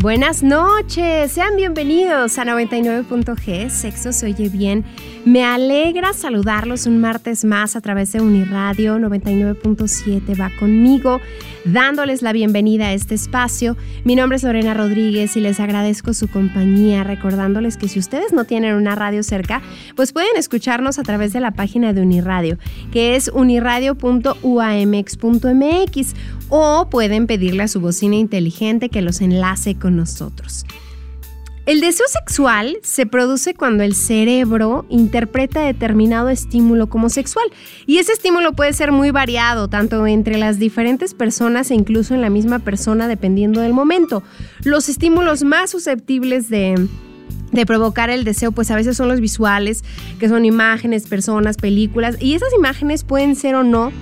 Buenas noches, sean bienvenidos a 99.g, Sexo se oye bien. Me alegra saludarlos un martes más a través de Uniradio 99.7, va conmigo, dándoles la bienvenida a este espacio. Mi nombre es Lorena Rodríguez y les agradezco su compañía, recordándoles que si ustedes no tienen una radio cerca, pues pueden escucharnos a través de la página de Uniradio, que es uniradio.uamx.mx o pueden pedirle a su bocina inteligente que los enlace con nosotros. El deseo sexual se produce cuando el cerebro interpreta determinado estímulo como sexual y ese estímulo puede ser muy variado tanto entre las diferentes personas e incluso en la misma persona dependiendo del momento. Los estímulos más susceptibles de provocar el deseo, pues a veces son los visuales, que son imágenes, personas, películas, y esas imágenes pueden ser o no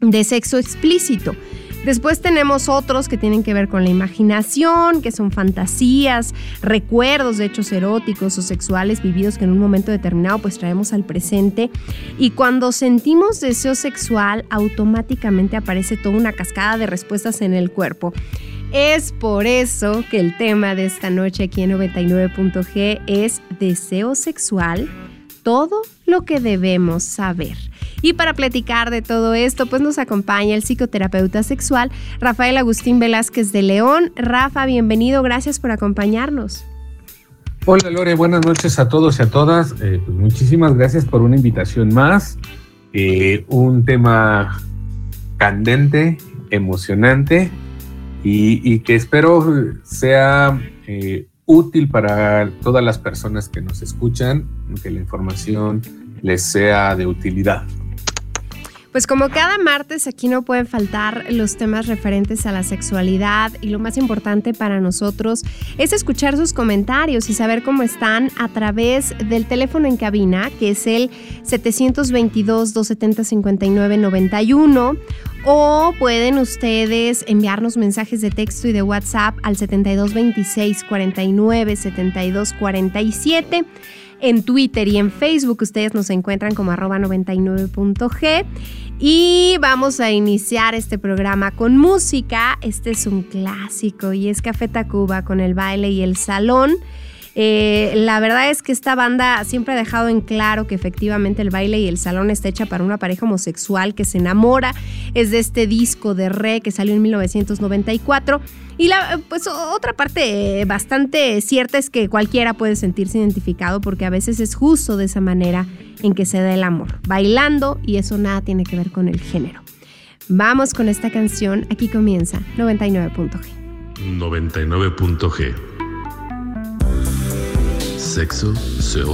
de sexo explícito. Después tenemos otros que tienen que ver con la imaginación, que son fantasías, recuerdos de hechos eróticos o sexuales vividos que en un momento determinado pues traemos al presente. Y cuando sentimos deseo sexual, automáticamente aparece toda una cascada de respuestas en el cuerpo. Es por eso que el tema de esta noche aquí en 99.g es deseo sexual, todo lo que debemos saber. Y para platicar de todo esto, pues nos acompaña el psicoterapeuta sexual Rafael Agustín Velázquez de León. Rafa, bienvenido, gracias por acompañarnos. Hola Lore, buenas noches a todos y a todas. Eh, pues muchísimas gracias por una invitación más. Eh, un tema candente, emocionante y, que espero sea eh, útil para todas las personas que nos escuchan, que la información les sea de utilidad. Pues como cada martes aquí no pueden faltar los temas referentes a la sexualidad y lo más importante para nosotros es escuchar sus comentarios y saber cómo están a través del teléfono en cabina que es el 722-270-5991 o pueden ustedes enviarnos mensajes de texto y de WhatsApp al 7226 49 72 47 en Twitter y en Facebook. Ustedes nos encuentran como arroba 99.g. Y vamos a iniciar este programa con música. Este es un clásico y es Café Tacuba con el baile y el salón. Eh, la verdad es que esta banda siempre ha dejado en claro que efectivamente el baile y el salón está hecha para una pareja homosexual que se enamora. Es de este disco de Re que salió en 1994. Y la, pues otra parte bastante cierta es que cualquiera puede sentirse identificado porque a veces es justo de esa manera en que se da el amor, bailando y eso nada tiene que ver con el género. Vamos con esta canción, aquí comienza 99.g. 99.g Sexo se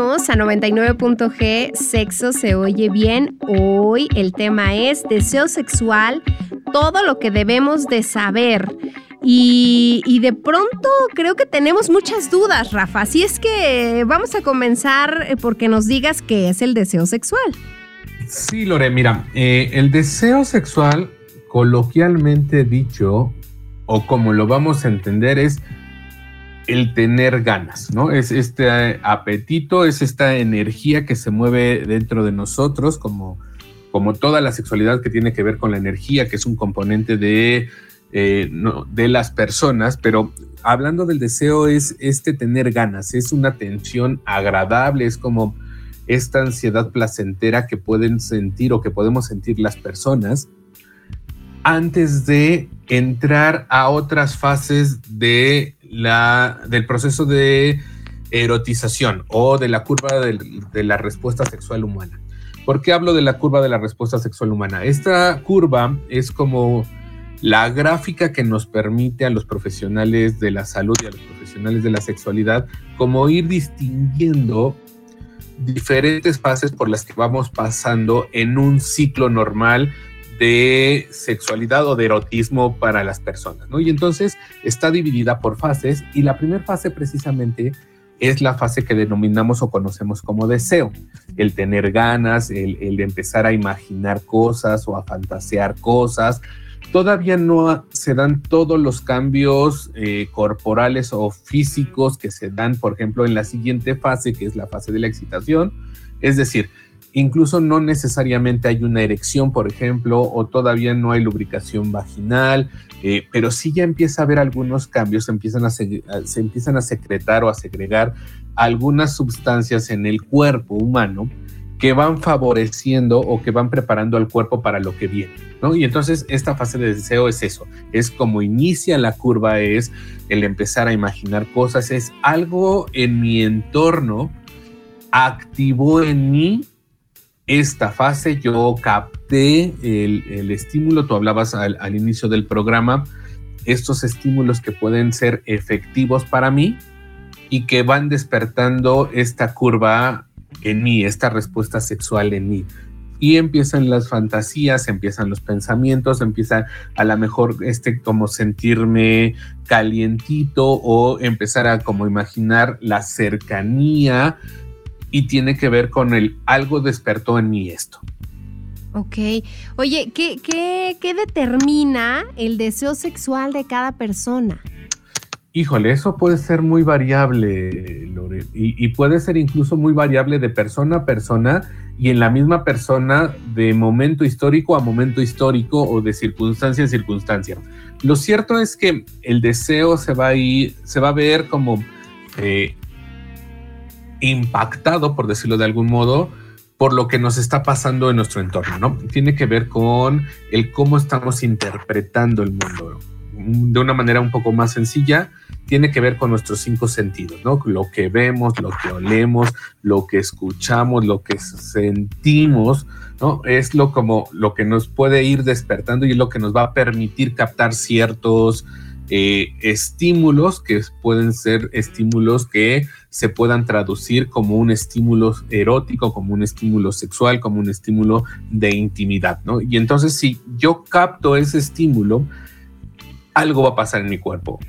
a 99.g, sexo se oye bien. Hoy el tema es deseo sexual, todo lo que debemos de saber. Y, de pronto creo que tenemos muchas dudas, Rafa. Así es que vamos a comenzar eh, porque nos digas qué es el deseo sexual. Sí, Lore, mira, eh, el deseo sexual, coloquialmente dicho, o como lo vamos a entender, es el tener ganas, ¿no? Es este apetito, es esta energía que se mueve dentro de nosotros, como, como toda la sexualidad que tiene que ver con la energía, que es un componente de eh, de las personas, pero hablando del deseo es este tener ganas, es una tensión agradable, es como esta ansiedad placentera que pueden sentir o que podemos sentir las personas antes de entrar a otras fases de la, del proceso de erotización o de la curva de la respuesta sexual humana. ¿Por qué hablo de la curva de la respuesta sexual humana? Esta curva es como la gráfica que nos permite a los profesionales de la salud y a los profesionales de la sexualidad como ir distinguiendo diferentes fases por las que vamos pasando en un ciclo normal de sexualidad o de erotismo para las personas, ¿no? Y entonces está dividida por fases y la primera fase precisamente es la fase que denominamos o conocemos como deseo, el tener ganas, el, empezar a imaginar cosas o a fantasear cosas, todavía no se dan todos los cambios eh, corporales o físicos que se dan, por ejemplo, en la siguiente fase, que es la fase de la excitación. Es decir, incluso no necesariamente hay una erección, por ejemplo, o todavía no hay lubricación vaginal, eh, pero sí ya empieza a haber algunos cambios, empiezan a se empiezan a secretar o a segregar algunas sustancias en el cuerpo humano que van favoreciendo o que van preparando al cuerpo para lo que viene, ¿no? Y entonces esta fase de deseo es eso, es como inicia la curva, es el empezar a imaginar cosas, es algo en mi entorno activó en mí esta fase, yo capté el, estímulo, tú hablabas al, al inicio del programa, estos estímulos que pueden ser efectivos para mí y que van despertando esta curva en mí, esta respuesta sexual en mí. Y empiezan las fantasías, empiezan los pensamientos, empieza a lo mejor este como sentirme calientito o empezar a como imaginar la cercanía y tiene que ver con el algo despertó en mí esto. Ok. Oye, ¿qué, qué, qué determina el deseo sexual de cada persona? Híjole, eso puede ser muy variable, Lore, y, puede ser incluso muy variable de persona a persona y en la misma persona de momento histórico a momento histórico o de circunstancia a circunstancia. Lo cierto es que el deseo se va a ir, se va a ver como eh, impactado, por decirlo de algún modo, por lo que nos está pasando en nuestro entorno, ¿no? Tiene que ver con el cómo estamos interpretando el mundo de una manera un poco más sencilla, tiene que ver con nuestros cinco sentidos, ¿no? Lo que vemos, lo que olemos, lo que escuchamos, lo que sentimos, ¿no? Es lo como lo que nos puede ir despertando y lo que nos va a permitir captar ciertos eh, estímulos que pueden ser estímulos que se puedan traducir como un estímulo erótico, como un estímulo sexual, como un estímulo de intimidad, ¿no? Y entonces si yo capto ese estímulo, algo va a pasar en mi cuerpo.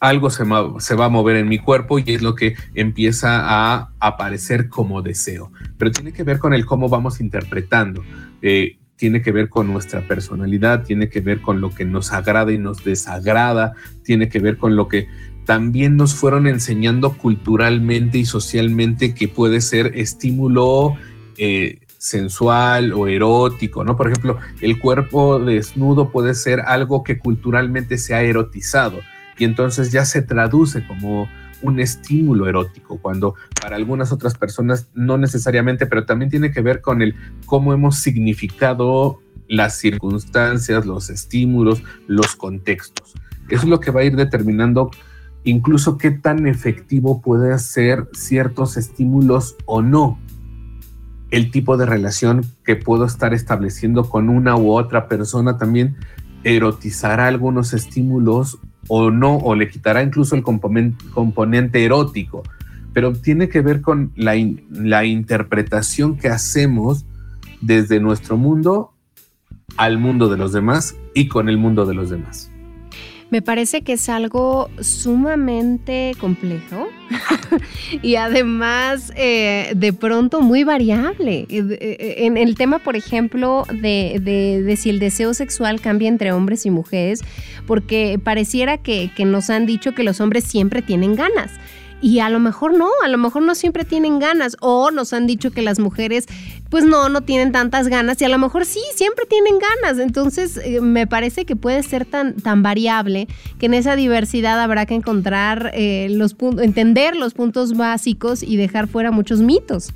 Algo se, va a mover en mi cuerpo y es lo que empieza a aparecer como deseo. Pero tiene que ver con el cómo vamos interpretando. Eh, tiene que ver con nuestra personalidad, tiene que ver con lo que nos agrada y nos desagrada, tiene que ver con lo que también nos fueron enseñando culturalmente y socialmente que puede ser estímulo eh, sensual o erótico, ¿no? Por ejemplo, el cuerpo desnudo puede ser algo que culturalmente se ha erotizado y entonces ya se traduce como un estímulo erótico, cuando para algunas otras personas no necesariamente, pero también tiene que ver con el cómo hemos significado las circunstancias, los estímulos, los contextos. Eso es lo que va a ir determinando incluso qué tan efectivo puede ser ciertos estímulos o no el tipo de relación que puedo estar estableciendo con una u otra persona también erotizará algunos estímulos o no, o le quitará incluso el componente, erótico. pero tiene que ver con la, interpretación que hacemos desde nuestro mundo al mundo de los demás y con el mundo de los demás. Me parece que es algo sumamente complejo y además eh, de pronto muy variable. Eh, en el tema, por ejemplo, de, de, si el deseo sexual cambia entre hombres y mujeres, porque pareciera que nos han dicho que los hombres siempre tienen ganas. Y a lo mejor no, a lo mejor no siempre tienen ganas. O nos han dicho que las mujeres, pues no, no tienen tantas ganas. Y a lo mejor sí, siempre tienen ganas. Entonces, eh, me parece que puede ser tan, tan variable que en esa diversidad habrá que encontrar eh, los puntos, entender los puntos básicos y dejar fuera muchos mitos.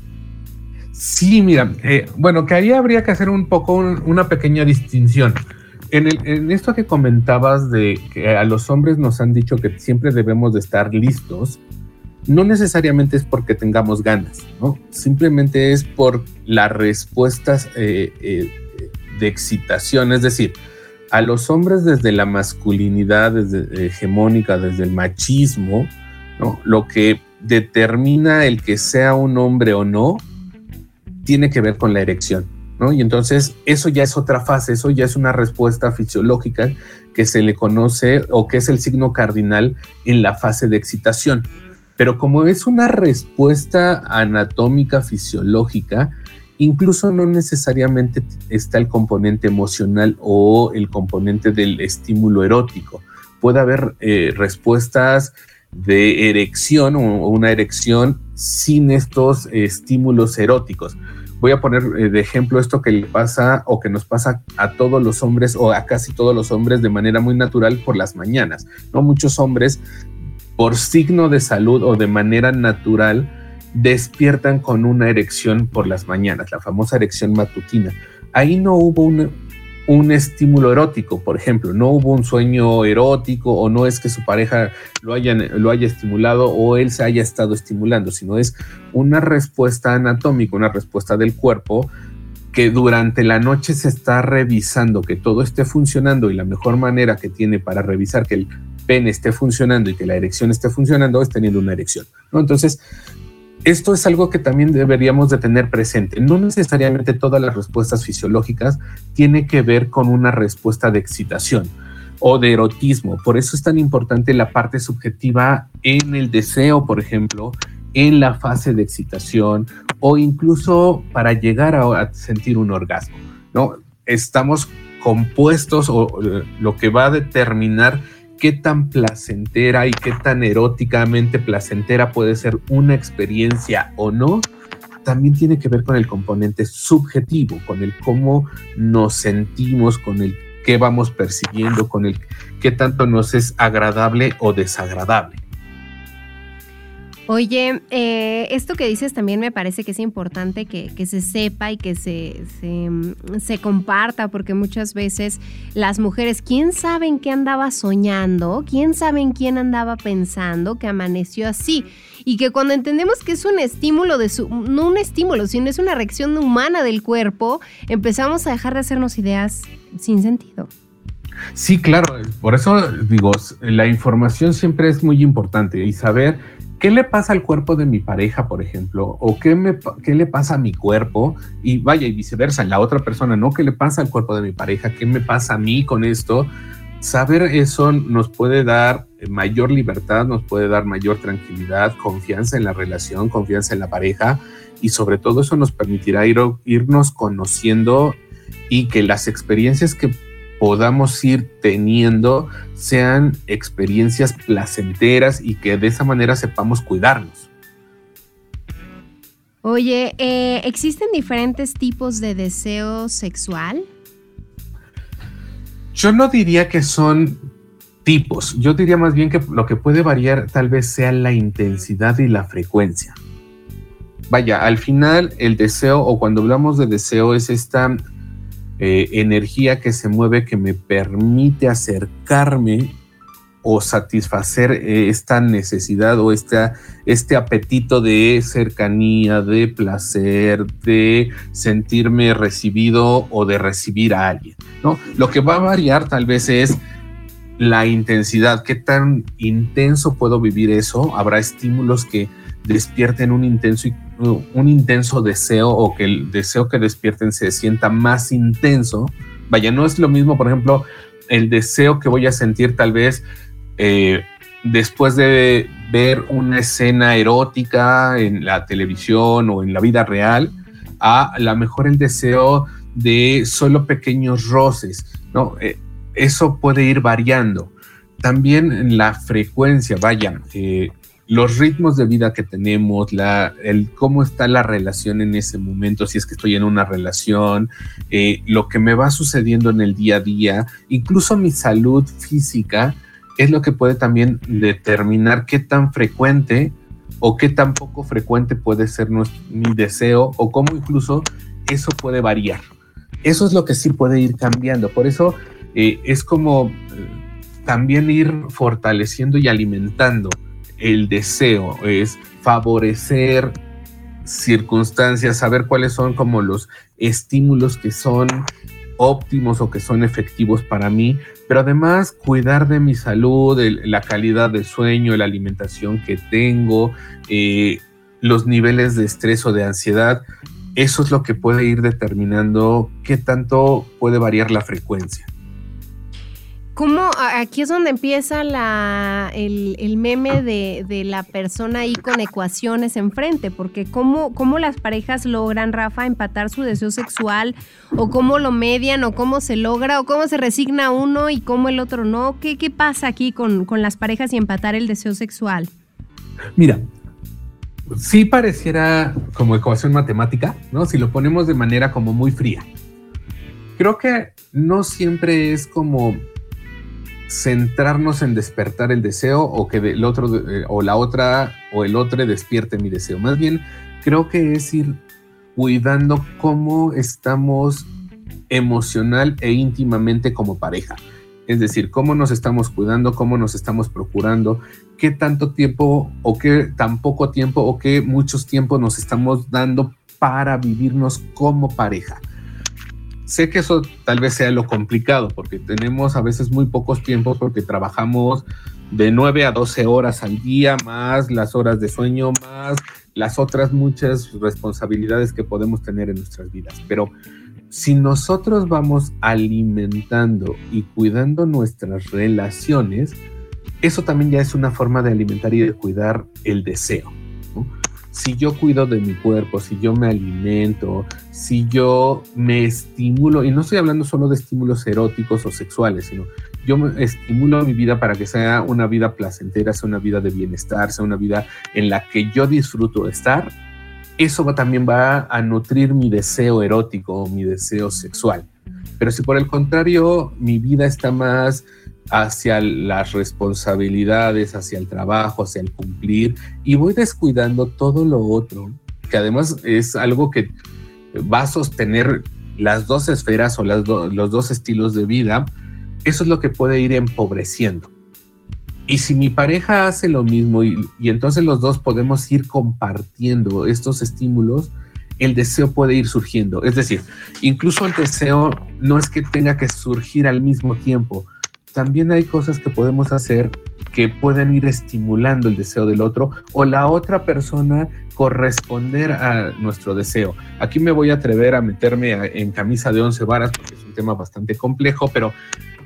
Sí, mira, eh, bueno, que ahí habría que hacer un poco una pequeña distinción. En, el, en, esto que comentabas de que a los hombres nos han dicho que siempre debemos de estar listos, no necesariamente es porque tengamos ganas, ¿no? Simplemente es por las respuestas eh, eh, de excitación, es decir, a los hombres desde la masculinidad desde, hegemónica, desde el machismo, ¿no? Lo que determina el que sea un hombre o no tiene que ver con la erección, ¿no? Y entonces eso ya es otra fase, eso ya es una respuesta fisiológica que se le conoce o que es el signo cardinal en la fase de excitación pero como es una respuesta anatómica, fisiológica, incluso no necesariamente está el componente emocional o el componente del estímulo erótico. Puede haber eh, respuestas de erección o una erección sin estos estímulos eróticos. Voy a poner eh, de ejemplo esto que le pasa o que nos pasa a todos los hombres o a casi todos los hombres de manera muy natural por las mañanas. ¿no? Muchos hombres por signo de salud o de manera natural despiertan con una erección por las mañanas, la famosa erección matutina. Ahí no hubo un, estímulo erótico, por ejemplo, no hubo un sueño erótico o no es que su pareja lo, lo haya estimulado o él se haya estado estimulando, sino es una respuesta anatómica, una respuesta del cuerpo que durante la noche se está revisando que todo esté funcionando y la mejor manera que tiene para revisar que el pene esté funcionando y que la erección esté funcionando es teniendo una erección. ¿no? Entonces, esto es algo que también deberíamos de tener presente. No necesariamente todas las respuestas fisiológicas tienen que ver con una respuesta de excitación o de erotismo. Por eso es tan importante la parte subjetiva en el deseo, por ejemplo, en la fase de excitación o incluso para llegar a, sentir un orgasmo. ¿no? Estamos compuestos o eh, lo que va a determinar qué tan placentera y qué tan eróticamente placentera puede ser una experiencia o no, también tiene que ver con el componente subjetivo, con el cómo nos sentimos, con el qué vamos percibiendo, con el qué tanto nos es agradable o desagradable. Oye, eh, esto que dices también me parece que es importante que, se sepa y que se, se, comparta, porque muchas veces las mujeres, ¿quién sabe en qué andaba soñando? ¿Quién sabe en quién andaba pensando que amaneció así? Y que cuando entendemos que es un estímulo de su, no un estímulo, sino es una reacción humana del cuerpo, empezamos a dejar de hacernos ideas sin sentido. Sí, claro, por eso digo, la información siempre es muy importante y saber ¿qué le pasa al cuerpo de mi pareja, por ejemplo? ¿O qué, me, qué le pasa a mi cuerpo? Y vaya, y viceversa, la otra persona, ¿no? ¿Qué le pasa al cuerpo de mi pareja? ¿Qué me pasa a mí con esto? Saber eso nos puede dar mayor libertad, nos puede dar mayor tranquilidad, confianza en la relación, confianza en la pareja y sobre todo eso nos permitirá ir, irnos conociendo y que las experiencias que podamos ir teniendo sean experiencias placenteras y que de esa manera sepamos cuidarnos. Oye, eh, ¿existen diferentes tipos de deseo sexual? Yo no diría que son tipos, yo diría más bien que lo que puede variar tal vez sea la intensidad y la frecuencia. Vaya, al final el deseo o cuando hablamos de deseo es esta eh, energía que se mueve que me permite acercarme o satisfacer eh, esta necesidad o este apetito de cercanía, de placer, de sentirme recibido o de recibir a alguien. ¿no? Lo que va a variar tal vez es la intensidad, qué tan intenso puedo vivir eso. Habrá estímulos que despierten un intenso, un intenso deseo o que el deseo que despierten se sienta más intenso. Vaya, no es lo mismo, por ejemplo, el deseo que voy a sentir tal vez eh, después de ver una escena erótica en la televisión o en la vida real, a lo mejor el deseo de solo pequeños roces, ¿no? Eh, eso puede ir variando. También la frecuencia, vaya, eh, los ritmos de vida que tenemos, la, el cómo está la relación en ese momento, si es que estoy en una relación, eh, lo que me va sucediendo en el día a día, incluso mi salud física, es lo que puede también determinar qué tan frecuente o qué tan poco frecuente puede ser mi deseo o cómo incluso eso puede variar. Eso es lo que sí puede ir cambiando. Por eso eh, es como eh, también ir fortaleciendo y alimentando el deseo, es favorecer circunstancias, saber cuáles son como los estímulos que son óptimos o que son efectivos para mí, pero además cuidar de mi salud, la calidad del sueño, la alimentación que tengo, eh, los niveles de estrés o de ansiedad, eso es lo que puede ir determinando qué tanto puede variar la frecuencia. ¿Cómo, aquí es donde empieza el, meme de, la persona ahí con ecuaciones enfrente, porque ¿cómo, cómo las parejas logran, Rafa, empatar su deseo sexual, o cómo lo median, o cómo se logra, o cómo se resigna uno y cómo el otro no? ¿Qué, qué pasa aquí con, con las parejas y empatar el deseo sexual? Mira, sí pareciera como ecuación matemática, ¿no? Si lo ponemos de manera como muy fría. Creo que no siempre es como centrarnos en despertar el deseo o que el otro eh, o la otra o el otro despierte mi deseo. Más bien, creo que es ir cuidando cómo estamos emocional e íntimamente como pareja. Es decir, cómo nos estamos cuidando, cómo nos estamos procurando, qué tanto tiempo o qué tan poco tiempo o qué muchos tiempos nos estamos dando para vivirnos como pareja sé que eso tal vez sea lo complicado, porque tenemos a veces muy pocos tiempos porque trabajamos de 9 a 12 horas al día, más las horas de sueño, más las otras muchas responsabilidades que podemos tener en nuestras vidas. Pero si nosotros vamos alimentando y cuidando nuestras relaciones, eso también ya es una forma de alimentar y de cuidar el deseo si yo cuido de mi cuerpo, si yo me alimento, si yo me estimulo, y no estoy hablando solo de estímulos eróticos o sexuales, sino yo me estimulo mi vida para que sea una vida placentera, sea una vida de bienestar, sea una vida en la que yo disfruto estar, eso también va a nutrir mi deseo erótico o mi deseo sexual. Pero si por el contrario mi vida está más hacia las responsabilidades, hacia el trabajo, hacia el cumplir, y voy descuidando todo lo otro, que además es algo que va a sostener las dos esferas o las los dos estilos de vida, eso es lo que puede ir empobreciendo. Y si mi pareja hace lo mismo y, y entonces los dos podemos ir compartiendo estos estímulos, el deseo puede ir surgiendo. Es decir, incluso el deseo no es que tenga que surgir al mismo tiempo, también hay cosas que podemos hacer que pueden ir estimulando el deseo del otro o la otra persona corresponder a nuestro deseo. Aquí me voy a atrever a meterme en camisa de once varas porque es un tema bastante complejo, pero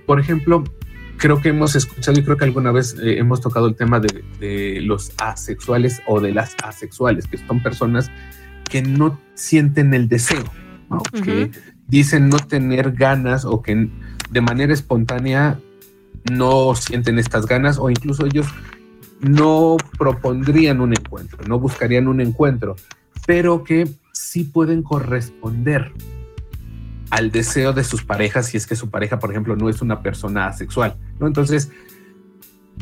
por ejemplo, creo que hemos escuchado y creo que alguna vez eh, hemos tocado el tema de, los asexuales o de las asexuales, que son personas que no sienten el deseo, que dicen no tener ganas o que de manera espontánea no sienten estas ganas o incluso ellos no propondrían un encuentro, no buscarían un encuentro, pero que sí pueden corresponder al deseo de sus parejas si es que su pareja, por ejemplo, no es una persona asexual, ¿no? Entonces,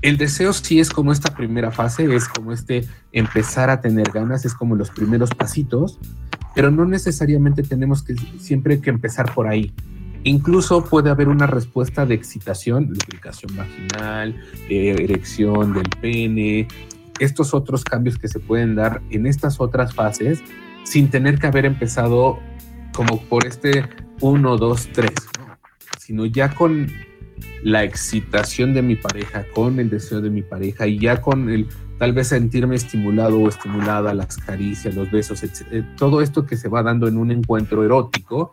el deseo sí es como esta primera fase, es como este empezar a tener ganas, es como los primeros pasitos, pero no necesariamente tenemos que siempre que empezar por ahí. Incluso puede haber una respuesta de excitación, lubricación vaginal, eh, erección del pene, estos otros cambios que se pueden dar en estas otras fases sin tener que haber empezado como por este 1, 2, 3, sino ya con la excitación de mi pareja, con el deseo de mi pareja y ya con el tal vez sentirme estimulado o estimulada, las caricias, los besos, eh, todo esto que se va dando en un encuentro erótico,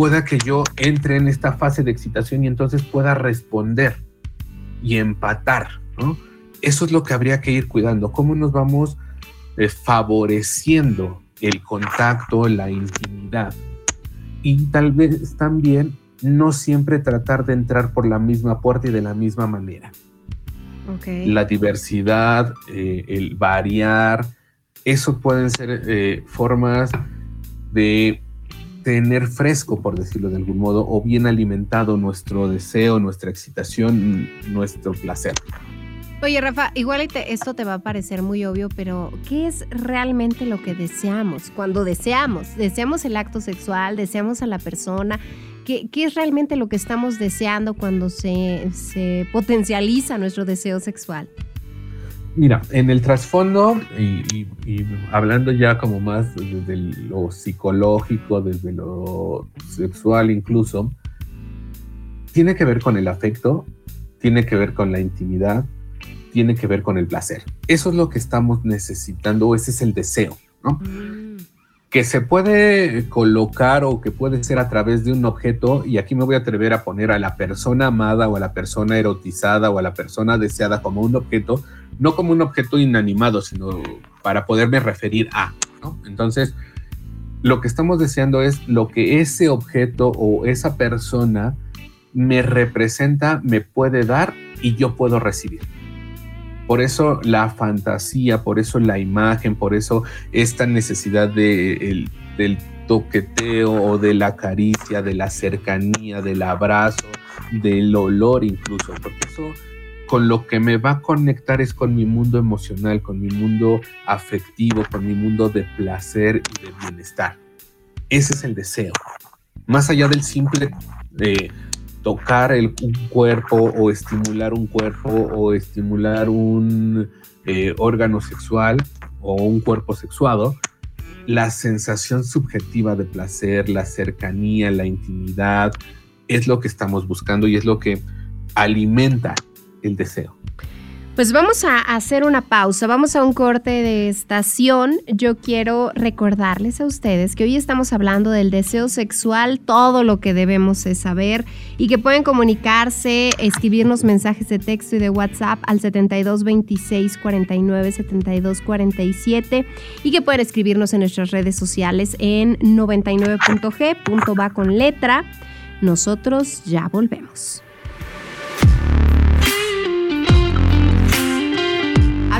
pueda que yo entre en esta fase de excitación y entonces pueda responder y empatar, ¿no? Eso es lo que habría que ir cuidando, cómo nos vamos eh, favoreciendo el contacto, la intimidad y tal vez también no siempre tratar de entrar por la misma puerta y de la misma manera. La diversidad, eh, el variar, eso pueden ser eh, formas de tener fresco, por decirlo de algún modo, o bien alimentado nuestro deseo, nuestra excitación, nuestro placer. Oye, Rafa, igual esto te va a parecer muy obvio, pero ¿qué es realmente lo que deseamos? Cuando deseamos, deseamos el acto sexual, deseamos a la persona. ¿Qué, es realmente lo que estamos deseando cuando se, potencializa nuestro deseo sexual? Mira, en el trasfondo, y, hablando ya como más desde lo psicológico, desde lo sexual incluso, tiene que ver con el afecto, tiene que ver con la intimidad, tiene que ver con el placer. Eso es lo que estamos necesitando, ese es el deseo, ¿no? Mm. Que se puede colocar o que puede ser a través de un objeto, y aquí me voy a atrever a poner a la persona amada o a la persona erotizada o a la persona deseada como un objeto, no como un objeto inanimado, sino para poderme referir a. Entonces, lo que estamos deseando es lo que ese objeto o esa persona me representa, me puede dar y yo puedo recibir. Por eso la fantasía, por eso la imagen, por eso esta necesidad de, del toqueteo o de la caricia, de la cercanía, del abrazo, del olor incluso, porque eso con lo que me va a conectar es con mi mundo emocional, con mi mundo afectivo, con mi mundo de placer y de bienestar. Ese es el deseo. Más allá del simple eh, tocar el, un cuerpo o estimular un cuerpo o estimular un eh, órgano sexual o un cuerpo sexuado, la sensación subjetiva de placer, la cercanía, la intimidad, es lo que estamos buscando y es lo que alimenta el deseo. Pues vamos a hacer una pausa, vamos a un corte de estación. Yo quiero recordarles a ustedes que hoy estamos hablando del deseo sexual, todo lo que debemos saber y que pueden comunicarse, escribirnos mensajes de texto y de WhatsApp al 72 26 49 72 47 y que pueden escribirnos en nuestras redes sociales en 99.g.va con letra. Nosotros ya volvemos.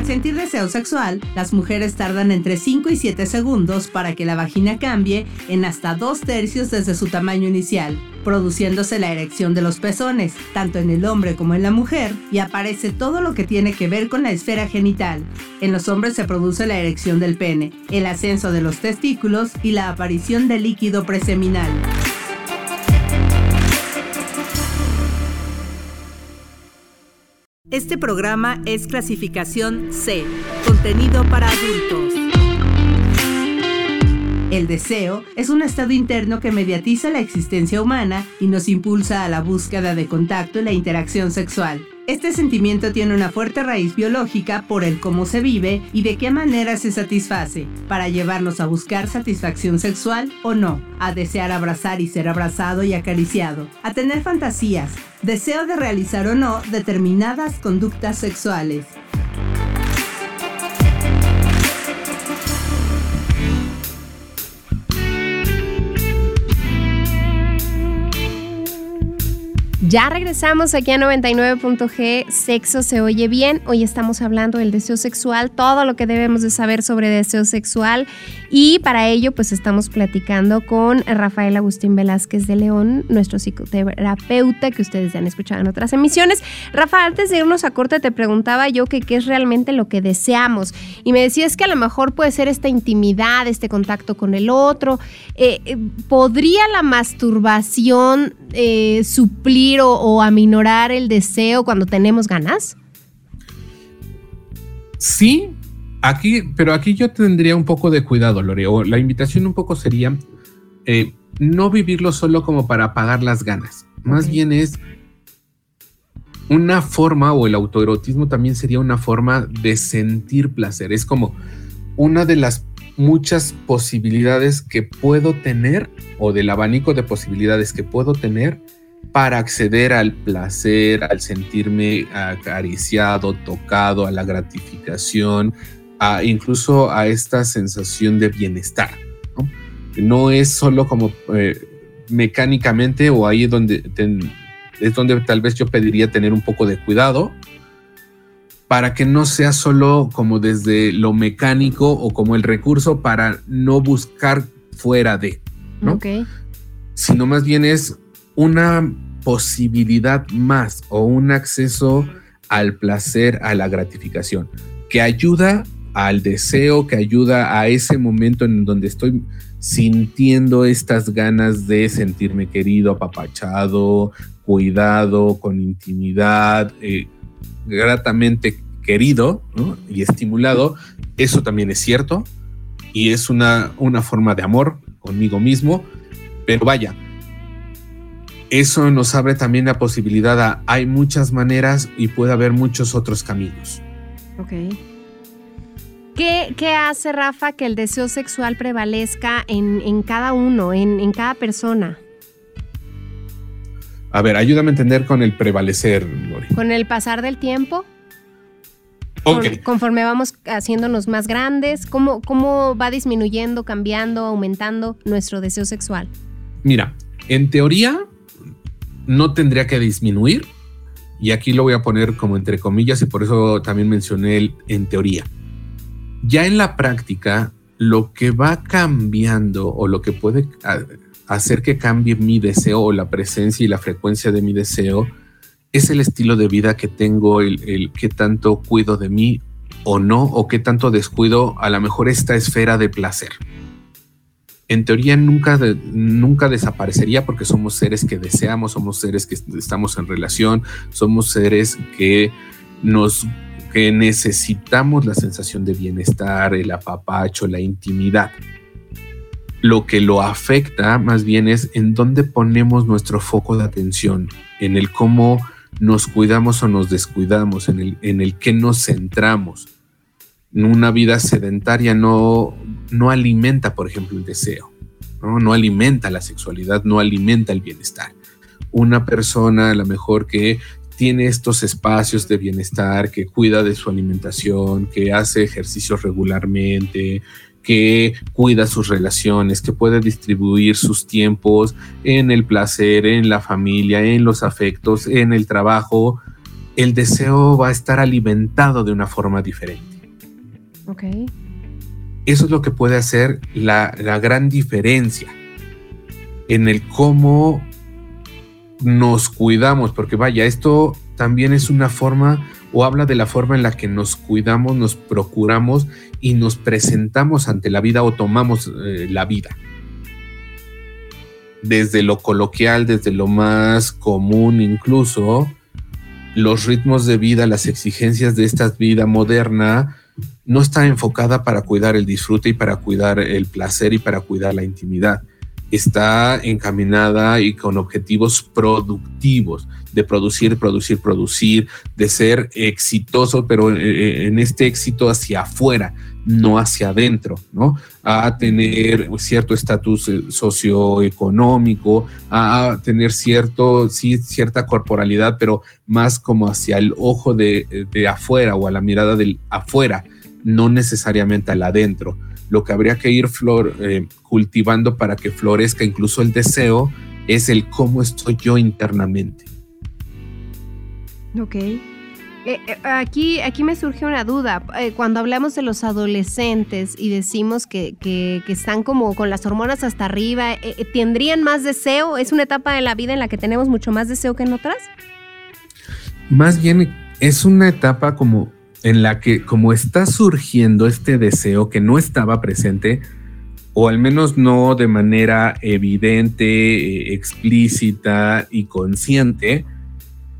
Al sentir deseo sexual, las mujeres tardan entre 5 y 7 segundos para que la vagina cambie en hasta dos tercios desde su tamaño inicial, produciéndose la erección de los pezones, tanto en el hombre como en la mujer, y aparece todo lo que tiene que ver con la esfera genital. En los hombres se produce la erección del pene, el ascenso de los testículos y la aparición del líquido preseminal. Este programa es clasificación C, contenido para adultos. El deseo es un estado interno que mediatiza la existencia humana y nos impulsa a la búsqueda de contacto y la interacción sexual. Este sentimiento tiene una fuerte raíz biológica por el cómo se vive y de qué manera se satisface, para llevarnos a buscar satisfacción sexual o no, a desear abrazar y ser abrazado y acariciado, a tener fantasías, deseo de realizar o no determinadas conductas sexuales. Ya regresamos aquí a 99.g, sexo se oye bien. Hoy estamos hablando del deseo sexual, todo lo que debemos de saber sobre deseo sexual y para ello pues estamos platicando con Rafael Agustín Velázquez de León, nuestro psicoterapeuta que ustedes ya han escuchado en otras emisiones. Rafa, antes de irnos a corte te preguntaba yo que qué es realmente lo que deseamos y me decías que a lo mejor puede ser esta intimidad, este contacto con el otro. Eh, eh, ¿Podría la masturbación eh, suplir o, aminorar el deseo cuando tenemos ganas? Sí, aquí, pero aquí yo tendría un poco de cuidado, Lore, o la invitación un poco sería eh, no vivirlo solo como para apagar las ganas, más bien es una forma o el autoerotismo también sería una forma de sentir placer. Es como una de las muchas posibilidades que puedo tener o del abanico de posibilidades que puedo tener para acceder al placer, al sentirme acariciado, tocado, a la gratificación, a, incluso a esta sensación de bienestar. No, es solo como eh, mecánicamente o ahí es donde es donde tal vez yo pediría tener un poco de cuidado para que no sea solo como desde lo mecánico o como el recurso para no buscar fuera de, ¿no? Sino más bien es una posibilidad más o un acceso al placer, a la gratificación, que ayuda al deseo, que ayuda a ese momento en donde estoy sintiendo estas ganas de sentirme querido, apapachado, cuidado, con intimidad, eh, gratamente querido y estimulado, eso también es cierto y es una, una forma de amor conmigo mismo, pero vaya, eso nos abre también la posibilidad a hay muchas maneras y puede haber muchos otros caminos. Ok. ¿Qué, hace, Rafa, que el deseo sexual prevalezca en, cada uno, en, cada persona? A ver, ayúdame a entender con el prevalecer, Lori. Con el pasar del tiempo. conforme vamos haciéndonos más grandes, ¿cómo, ¿cómo va disminuyendo, cambiando, aumentando nuestro deseo sexual? Mira, en teoría no tendría que disminuir, y aquí lo voy a poner como entre comillas, y por eso también mencioné el en teoría ya en la práctica, lo que va cambiando o lo que puede hacer que cambie mi deseo o la presencia y la frecuencia de mi deseo es el estilo de vida que tengo, el, el qué tanto cuido de mí o no, o qué tanto descuido a lo mejor esta esfera de placer. En teoría nunca, nunca desaparecería porque somos seres que deseamos, somos seres que estamos en relación, somos seres que nos que necesitamos la sensación de bienestar, el apapacho, la intimidad. Lo que lo afecta más bien es en dónde ponemos nuestro foco de atención, en el cómo nos cuidamos o nos descuidamos, en el, en el que nos centramos. Una vida sedentaria no, no alimenta, por ejemplo, el deseo, ¿no? no alimenta la sexualidad, no alimenta el bienestar. Una persona a lo mejor que tiene estos espacios de bienestar, que cuida de su alimentación, que hace ejercicios regularmente, que cuida sus relaciones, que puede distribuir sus tiempos en el placer, en la familia, en los afectos, en el trabajo, el deseo va a estar alimentado de una forma diferente. Ok. Eso es lo que puede hacer la, la gran diferencia en el cómo nos cuidamos, porque vaya, esto también es una forma o habla de la forma en la que nos cuidamos, nos procuramos y nos presentamos ante la vida o tomamos eh, la vida. Desde lo coloquial, desde lo más común incluso, los ritmos de vida, las exigencias de esta vida moderna, no está enfocada para cuidar el disfrute y para cuidar el placer y para cuidar la intimidad está encaminada y con objetivos productivos de producir, producir, producir, de ser exitoso, pero eh, eh, en este éxito hacia afuera, no hacia adentro, ¿no? A tener cierto estatus eh, socioeconómico, a tener cierto, sí, cierta corporalidad, pero más como hacia el ojo de, de afuera o a la mirada del afuera, no necesariamente al adentro lo que habría que ir flor, eh, cultivando para que florezca incluso el deseo es el cómo estoy yo internamente. Ok. Eh, eh, aquí, aquí me surge una duda. cuando hablamos de los adolescentes y decimos que, que, están como con las hormonas hasta arriba, ¿tendrían más deseo? ¿Es una etapa de la vida en la que tenemos mucho más deseo que en otras? Más bien es una etapa como en la que como está surgiendo este deseo que no estaba presente, o al menos no de manera evidente, eh, explícita y consciente,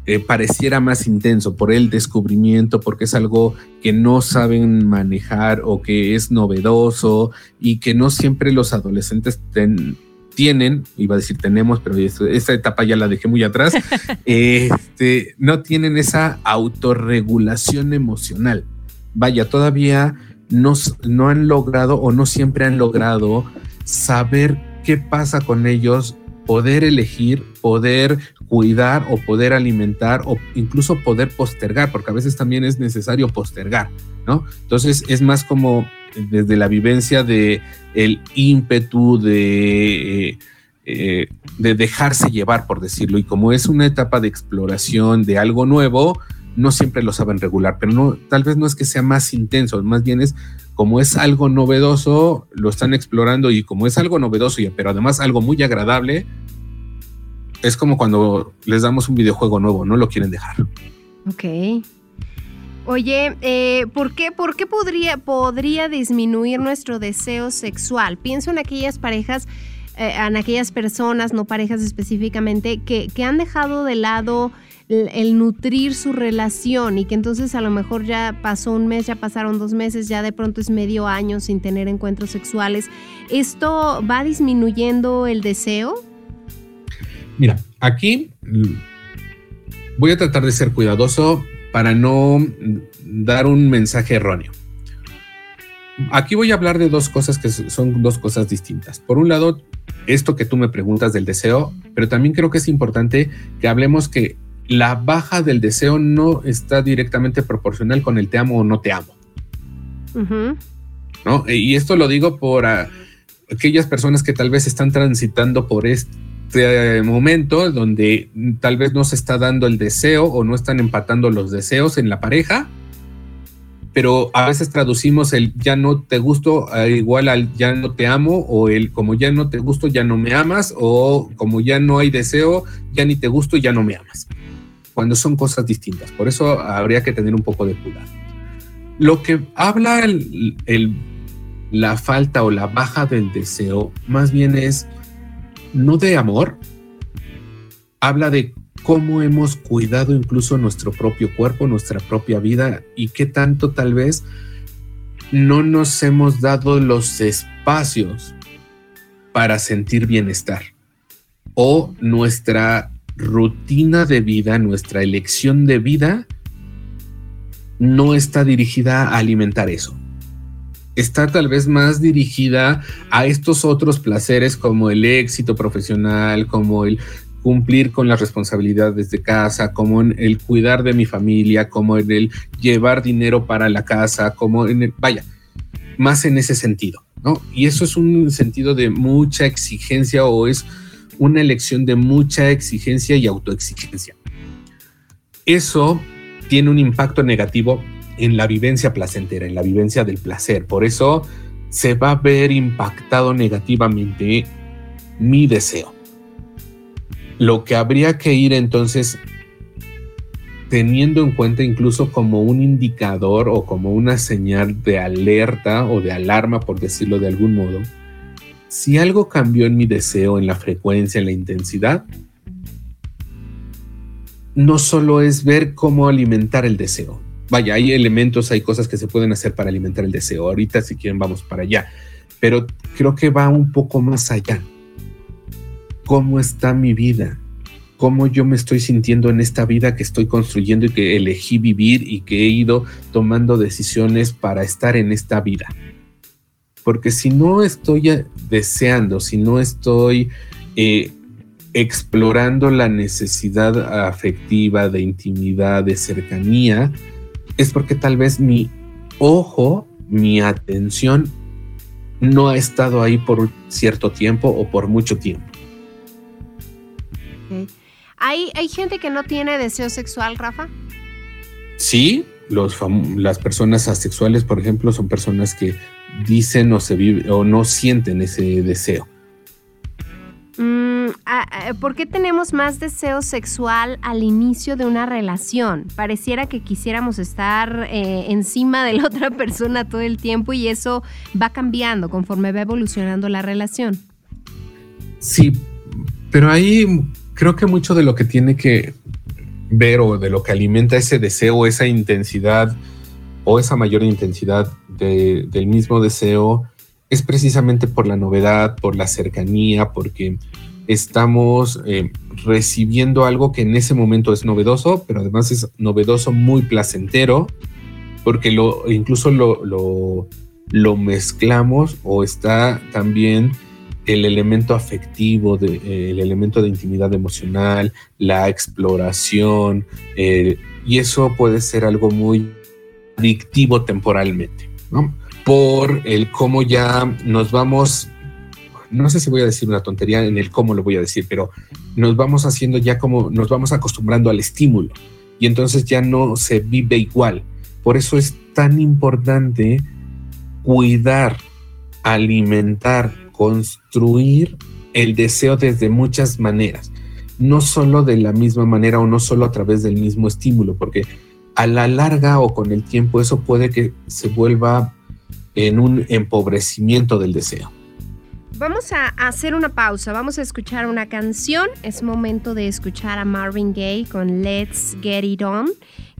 eh, pareciera más intenso por el descubrimiento, porque es algo que no saben manejar o que es novedoso y que no siempre los adolescentes tienen, iba a decir tenemos, pero esa etapa ya la dejé muy atrás, este, no tienen esa autorregulación emocional. Vaya, todavía no, no han logrado o no siempre han logrado saber qué pasa con ellos, poder elegir, poder cuidar o poder alimentar o incluso poder postergar, porque a veces también es necesario postergar, ¿no? Entonces es más como desde la vivencia de el ímpetu de, eh, de dejarse llevar, por decirlo, y como es una etapa de exploración de algo nuevo, no siempre lo saben regular, pero no, tal vez no es que sea más intenso, más bien es como es algo novedoso, lo están explorando y como es algo novedoso, pero además algo muy agradable, es como cuando les damos un videojuego nuevo, no lo quieren dejar. Ok. Oye, eh, ¿por, qué, ¿por qué podría, podría disminuir nuestro deseo sexual? Pienso en aquellas parejas, eh, en aquellas personas, no parejas específicamente, que, que han dejado de lado el, nutrir su relación y que entonces a lo mejor ya pasó un mes, ya pasaron dos meses, ya de pronto es medio año sin tener encuentros sexuales. ¿Esto va disminuyendo el deseo? Mira, aquí mm, voy a tratar de ser cuidadoso para no dar un mensaje erróneo. Aquí voy a hablar de dos cosas que son dos cosas distintas. Por un lado, esto que tú me preguntas del deseo, pero también creo que es importante que hablemos que la baja del deseo no está directamente proporcional con el te amo o no te amo. ¿No? Y esto lo digo por aquellas personas que tal vez están transitando por este este momento donde tal vez no se está dando el deseo o no están empatando los deseos en la pareja, pero a veces traducimos el ya no te gusto igual al ya no te amo o el como ya no te gusto ya no me amas o como ya no hay deseo ya ni te gusto ya no me amas. Cuando son cosas distintas. Por eso habría que tener un poco de cuidado. Lo que habla el, la falta o la baja del deseo más bien es no de amor, habla de cómo hemos cuidado incluso nuestro propio cuerpo, nuestra propia vida y qué tanto tal vez no nos hemos dado los espacios para sentir bienestar o nuestra rutina de vida, nuestra elección de vida no está dirigida a alimentar eso está tal vez más dirigida a estos otros placeres como el éxito profesional, como el cumplir con las responsabilidades de casa, como en el cuidar de mi familia, como en el llevar dinero para la casa, como en el, vaya, más en ese sentido, ¿no? Y eso es un sentido de mucha exigencia o es una elección de mucha exigencia y autoexigencia. Eso tiene un impacto negativo en la vivencia placentera, en la vivencia del placer. Por eso se va a ver impactado negativamente mi deseo. Lo que habría que ir entonces teniendo en cuenta incluso como un indicador o como una señal de alerta o de alarma, por decirlo de algún modo, si algo cambió en mi deseo, en la frecuencia, en la intensidad, no solo es ver cómo alimentar el deseo, vaya, hay elementos, hay cosas que se pueden hacer para alimentar el deseo. Ahorita si quieren vamos para allá, pero creo que va un poco más allá. ¿Cómo está mi vida? ¿Cómo yo me estoy sintiendo en esta vida que estoy construyendo y que elegí vivir y que he ido tomando decisiones para estar en esta vida? Porque si no estoy deseando, si no estoy eh, explorando la necesidad afectiva, de intimidad, de cercanía, es porque tal vez mi ojo, mi atención no ha estado ahí por cierto tiempo o por mucho tiempo. ¿Hay, ¿Hay gente que no tiene deseo sexual, Rafa? Sí, los las personas asexuales, por ejemplo, son personas que dicen o, se vive, o no sienten ese deseo. Mm, ¿Por qué tenemos más deseo sexual al inicio de una relación? Pareciera que quisiéramos estar eh, encima de la otra persona todo el tiempo y eso va cambiando conforme va evolucionando la relación. Sí, pero ahí creo que mucho de lo que tiene que ver o de lo que alimenta ese deseo, esa intensidad o esa mayor intensidad del mismo deseo es precisamente por la novedad, por la cercanía, porque estamos eh, recibiendo algo que en ese momento es novedoso, pero además es novedoso muy placentero, porque lo, incluso lo, lo, mezclamos o está también el elemento afectivo, eh, el elemento de intimidad emocional, la exploración, eh, y eso puede ser algo muy adictivo temporalmente, ¿no? Por el cómo ya nos vamos, no sé si voy a decir una tontería en el cómo lo voy a decir, pero nos vamos haciendo ya como, nos vamos acostumbrando al estímulo y entonces ya no se vive igual. Por eso es tan importante cuidar, alimentar, construir el deseo desde muchas maneras, no solo de la misma manera o no solo a través del mismo estímulo, porque a la larga o con el tiempo eso puede que se vuelva en un empobrecimiento del deseo. Vamos a hacer una pausa, vamos a escuchar una canción, es momento de escuchar a Marvin Gaye con Let's Get It On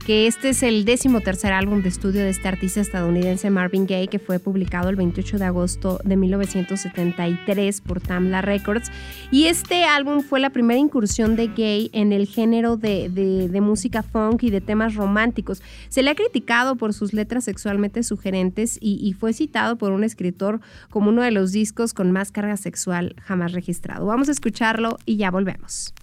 que este es el décimo tercer álbum de estudio de este artista estadounidense Marvin Gaye, que fue publicado el 28 de agosto de 1973 por Tamla Records. Y este álbum fue la primera incursión de Gaye en el género de, música funk y de temas románticos. Se le ha criticado por sus letras sexualmente sugerentes y fue citado por un escritor como uno de los discos con más carga sexual jamás registrado. Vamos a escucharlo y ya volvemos.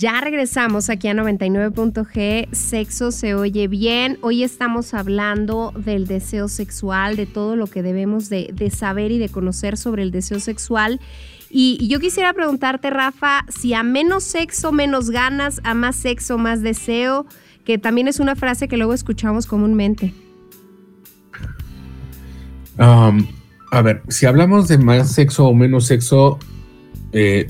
Ya regresamos aquí a 99.g, sexo se oye bien. Hoy estamos hablando del deseo sexual, de todo lo que debemos de, saber y de conocer sobre el deseo sexual. Y, yo quisiera preguntarte, Rafa, si a menos sexo, menos ganas, a más sexo, más deseo, que también es una frase que luego escuchamos comúnmente. Um, a ver, si hablamos de más sexo o menos sexo, eh,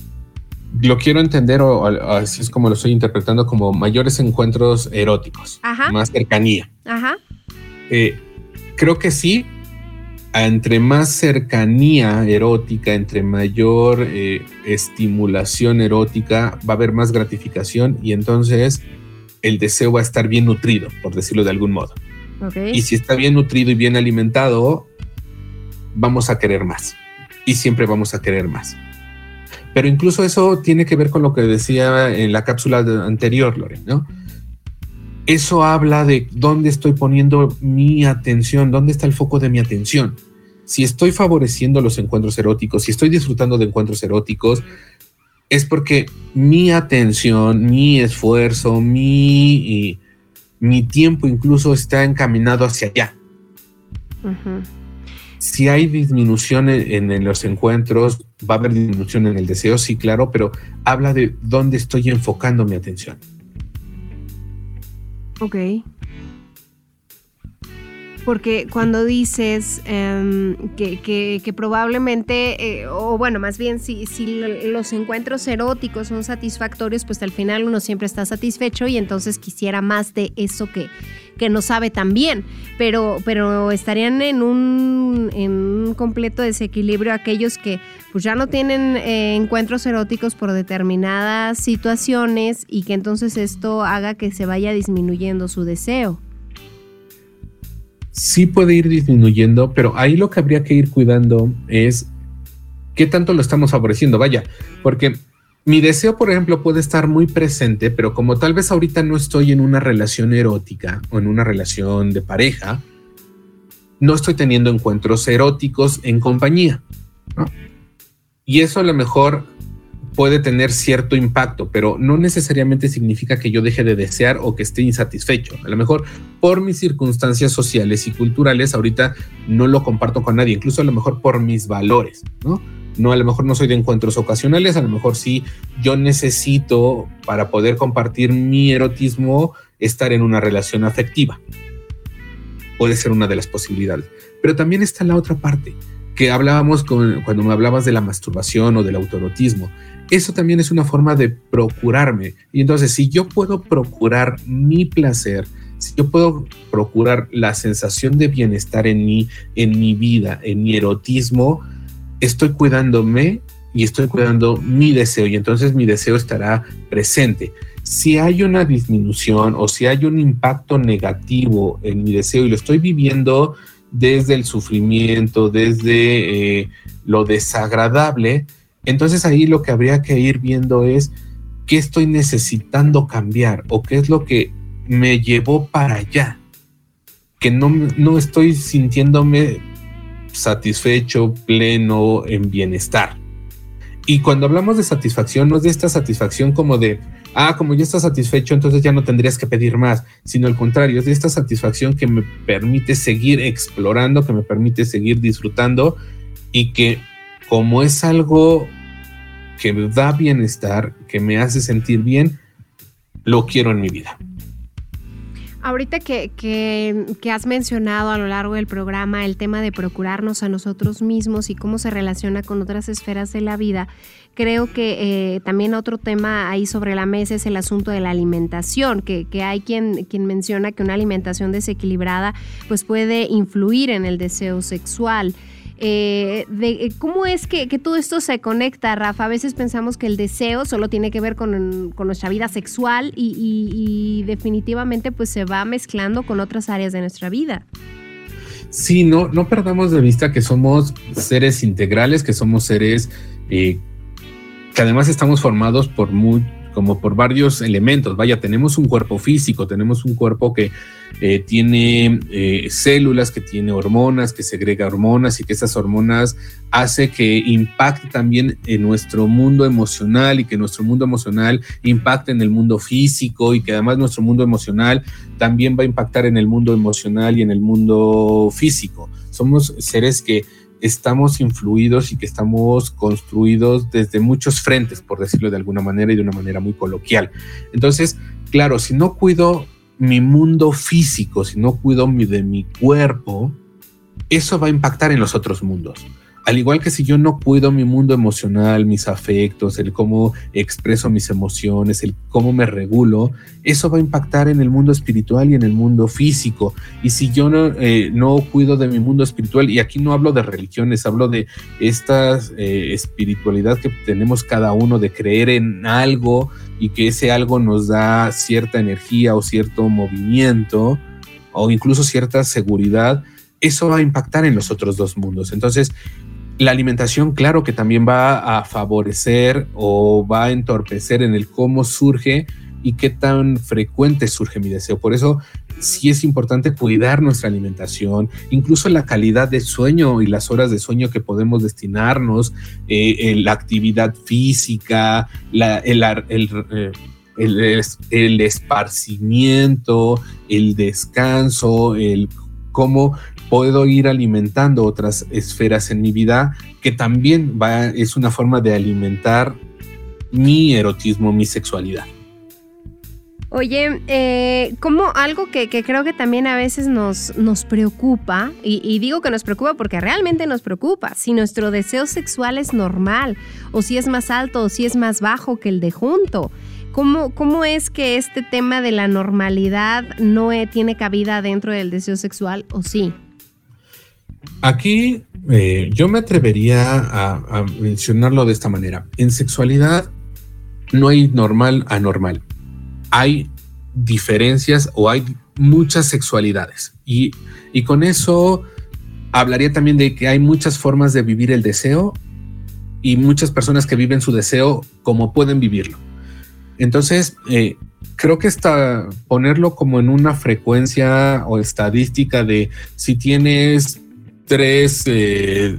lo quiero entender, o, así es como lo estoy interpretando, como mayores encuentros eróticos, más cercanía. Ajá. Eh, creo que sí, entre más cercanía erótica, entre mayor eh, estimulación erótica, va a haber más gratificación y entonces el deseo va a estar bien nutrido, por decirlo de algún modo. Y si está bien nutrido y bien alimentado, vamos a querer más. Y siempre vamos a querer más. Pero incluso eso tiene que ver con lo que decía en la cápsula anterior, Lore, ¿no? Eso habla de dónde estoy poniendo mi atención, dónde está el foco de mi atención. Si estoy favoreciendo los encuentros eróticos, si estoy disfrutando de encuentros eróticos, es porque mi atención, mi esfuerzo, mi, mi tiempo incluso está encaminado hacia allá si hay disminución en, los encuentros, va a haber disminución en el deseo, sí, claro, pero habla de dónde estoy enfocando mi atención. Ok. Porque cuando dices em, que, probablemente, eh, o bueno, más bien si, si los encuentros eróticos son satisfactorios, pues al final uno siempre está satisfecho y entonces quisiera más de eso que, que no sabe tan bien, pero, pero estarían en un, en un completo desequilibrio aquellos que pues ya no tienen eh, encuentros eróticos por determinadas situaciones y que entonces esto haga que se vaya disminuyendo su deseo. Sí puede ir disminuyendo, pero ahí lo que habría que ir cuidando es qué tanto lo estamos favoreciendo, vaya, porque mi deseo, por ejemplo, puede estar muy presente, pero como tal vez ahorita no estoy en una relación erótica o en una relación de pareja, no estoy teniendo encuentros eróticos en compañía. Y eso a lo mejor puede tener cierto impacto, pero no necesariamente significa que yo deje de desear o que esté insatisfecho. A lo mejor por mis circunstancias sociales y culturales ahorita no lo comparto con nadie, incluso a lo mejor por mis valores, ¿no? No, a lo mejor no soy de encuentros ocasionales, a lo mejor sí yo necesito para poder compartir mi erotismo estar en una relación afectiva. Puede ser una de las posibilidades. Pero también está la otra parte que hablábamos cuando me hablabas de la masturbación o del autoerotismo. Eso también es una forma de procurarme. Y entonces, si yo puedo procurar mi placer, si yo puedo procurar la sensación de bienestar en mí, en mi vida, en mi erotismo, estoy cuidándome y estoy cuidando mi deseo y entonces mi deseo estará presente. Si hay una disminución o si hay un impacto negativo en mi deseo y lo estoy viviendo desde el sufrimiento, desde eh, lo desagradable, entonces ahí lo que habría que ir viendo es qué estoy necesitando cambiar o qué es lo que me llevó para allá, que no, no estoy sintiéndome satisfecho, pleno, en bienestar. Y cuando hablamos de satisfacción, no es de esta satisfacción como de, ah, como ya estás satisfecho, entonces ya no tendrías que pedir más, sino al contrario, es de esta satisfacción que me permite seguir explorando, que me permite seguir disfrutando y que como es algo que me da bienestar, que me hace sentir bien, lo quiero en mi vida. Ahorita que, que, has mencionado a lo largo del programa el tema de procurarnos a nosotros mismos y cómo se relaciona con otras esferas de la vida, creo que eh, también otro tema ahí sobre la mesa es el asunto de la alimentación, que, que, hay quien, quien menciona que una alimentación desequilibrada pues puede influir en el deseo sexual. Eh, de eh, cómo es que, todo esto se conecta, Rafa. A veces pensamos que el deseo solo tiene que ver con, nuestra vida sexual y, definitivamente pues se va mezclando con otras áreas de nuestra vida. Sí, no, no perdamos de vista que somos seres integrales, que somos seres eh, que además estamos formados por como por varios elementos. Vaya, tenemos un cuerpo físico, tenemos un cuerpo que eh, tiene eh, células, que tiene hormonas, que segrega hormonas y que esas hormonas hace que impacte también en nuestro mundo emocional y que nuestro mundo emocional impacte en el mundo físico y que además nuestro mundo emocional también va a impactar en el mundo emocional y en el mundo físico. Somos seres que estamos influidos y que estamos construidos desde muchos frentes, por decirlo de alguna manera y de una manera muy coloquial. Entonces, claro, si no cuido mi mundo físico, si no cuido mi, de mi cuerpo, eso va a impactar en los otros mundos al igual que si yo no cuido mi mundo emocional, mis afectos, el cómo expreso mis emociones, el cómo me regulo, eso va a impactar en el mundo espiritual y en el mundo físico. Y si yo no, eh, no cuido de mi mundo espiritual, y aquí no hablo de religiones, hablo de esta eh, espiritualidad que tenemos cada uno, de creer en algo y que ese algo nos da cierta energía o cierto movimiento o incluso cierta seguridad, eso va a impactar en los otros dos mundos. Entonces, la alimentación, claro que también va a favorecer o va a entorpecer en el cómo surge y qué tan frecuente surge mi deseo. Por eso sí es importante cuidar nuestra alimentación, incluso la calidad de sueño y las horas de sueño que podemos destinarnos, eh, la actividad física, eh, el, esparcimiento, el descanso, el cómo puedo ir alimentando otras esferas en mi vida, que también va, es una forma de alimentar mi erotismo, mi sexualidad. Oye, eh, como algo que, creo que también a veces nos, nos preocupa, y, digo que nos preocupa porque realmente nos preocupa, si nuestro deseo sexual es normal, o si es más alto, o si es más bajo que el de junto. ¿Cómo, ¿Cómo es que este tema de la normalidad no tiene cabida dentro del deseo sexual o sí? Aquí eh, yo me atrevería a, mencionarlo de esta manera. En sexualidad no hay normal anormal. Hay diferencias o hay muchas sexualidades. Y, y con eso hablaría también de que hay muchas formas de vivir el deseo y muchas personas que viven su deseo como pueden vivirlo. Entonces, eh, creo que está ponerlo como en una frecuencia o estadística de si tienes tres, eh,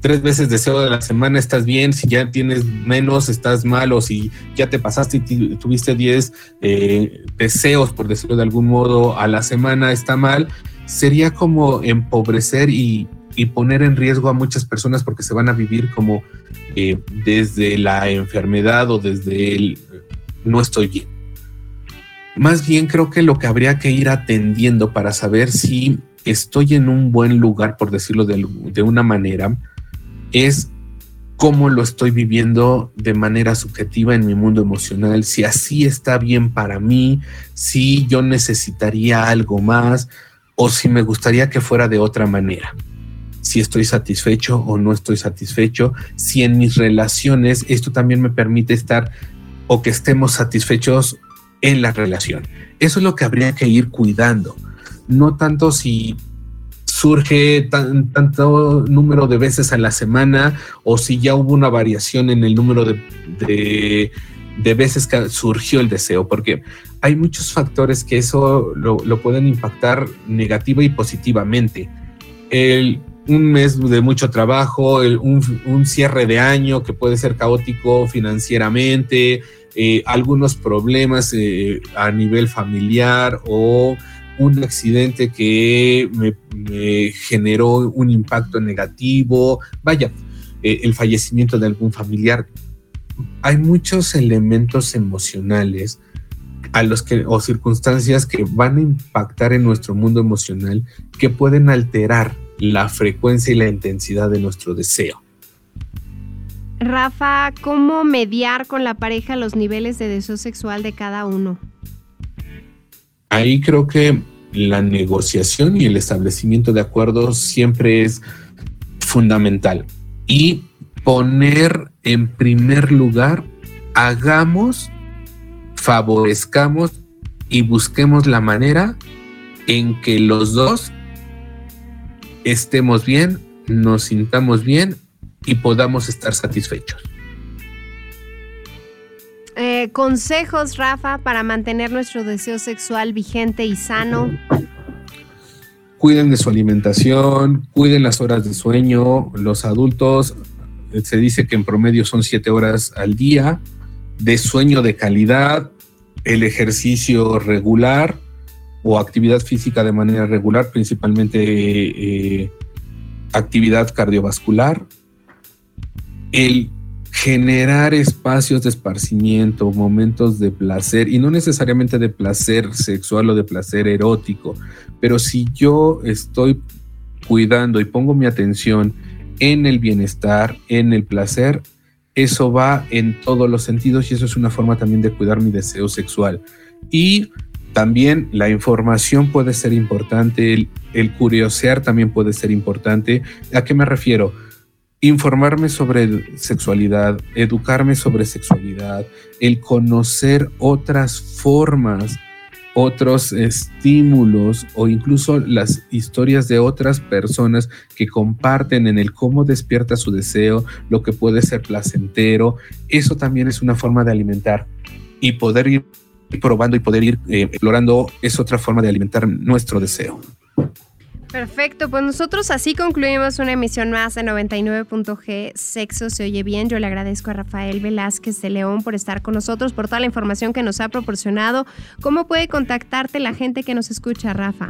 tres veces deseo de la semana estás bien, si ya tienes menos estás mal o si ya te pasaste y tuviste 10 eh, deseos, por decirlo de algún modo, a la semana está mal, sería como empobrecer y, poner en riesgo a muchas personas porque se van a vivir como eh, desde la enfermedad o desde el no estoy bien. Más bien creo que lo que habría que ir atendiendo para saber si estoy en un buen lugar, por decirlo de, una manera, es cómo lo estoy viviendo de manera subjetiva en mi mundo emocional, si así está bien para mí, si yo necesitaría algo más o si me gustaría que fuera de otra manera, si estoy satisfecho o no estoy satisfecho, si en mis relaciones esto también me permite estar o que estemos satisfechos en la relación. Eso es lo que habría que ir cuidando no tanto si surge tanto número de veces a la semana o si ya hubo una variación en el número de, veces que surgió el deseo, porque hay muchos factores que eso lo, pueden impactar negativa y positivamente. un mes de mucho trabajo, un, cierre de año que puede ser caótico financieramente, eh, algunos problemas eh, a nivel familiar o un accidente que me, generó un impacto negativo, vaya, eh, el fallecimiento de algún familiar. Hay muchos elementos emocionales a los que o circunstancias que van a impactar en nuestro mundo emocional que pueden alterar la frecuencia y la intensidad de nuestro deseo. Rafa, ¿cómo mediar con la pareja los niveles de deseo sexual de cada uno? Ahí creo que la negociación y el establecimiento de acuerdos siempre es fundamental. Y poner en primer lugar, hagamos, favorezcamos y busquemos la manera en que los dos estemos bien, nos sintamos bien y podamos estar satisfechos. Eh, consejos, Rafa, para mantener nuestro deseo sexual vigente y sano. Cuiden de su alimentación, cuiden las horas de sueño. Los adultos eh, se dice que en promedio son siete horas al día de sueño de calidad, el ejercicio regular o actividad física de manera regular, principalmente eh, actividad cardiovascular, el generar espacios de esparcimiento, momentos de placer, y no necesariamente de placer sexual o de placer erótico, pero si yo estoy cuidando y pongo mi atención en el bienestar, en el placer, eso va en todos los sentidos y eso es una forma también de cuidar mi deseo sexual. Y también la información puede ser importante, el, curiosear también puede ser importante. ¿A qué me refiero? Informarme sobre sexualidad, educarme sobre sexualidad, el conocer otras formas otros estímulos o incluso las historias de otras personas que comparten en el cómo despierta su deseo, lo que puede ser placentero, eso también es una forma de alimentar y poder ir probando y poder ir eh, explorando es otra forma de alimentar nuestro deseo. Perfecto, pues nosotros así concluimos una emisión más de 99.g Sexo se oye bien. Yo le agradezco a Rafael Velázquez de León por estar con nosotros, por toda la información que nos ha proporcionado. ¿Cómo puede contactarte la gente que nos escucha, Rafa?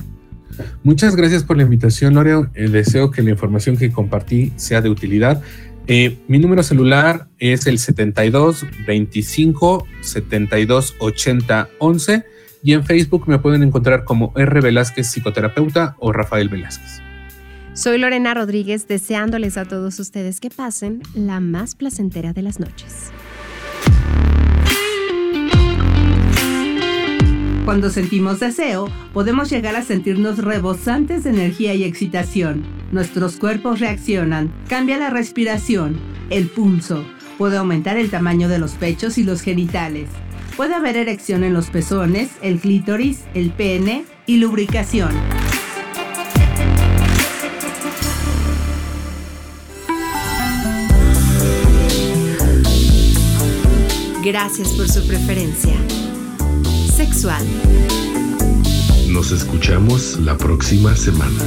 Muchas gracias por la invitación, Loreo. Eh, deseo que la información que compartí sea de utilidad. Eh, mi número celular es el 72 25 72 80 11 y en Facebook me pueden encontrar como R. Velázquez Psicoterapeuta o Rafael Velázquez. Soy Lorena Rodríguez, deseándoles a todos ustedes que pasen la más placentera de las noches. Cuando sentimos deseo, podemos llegar a sentirnos rebosantes de energía y excitación. Nuestros cuerpos reaccionan, cambia la respiración, el pulso, puede aumentar el tamaño de los pechos y los genitales. Puede haber erección en los pezones, el clítoris, el pene y lubricación. Gracias por su preferencia. Sexual. Nos escuchamos la próxima semana.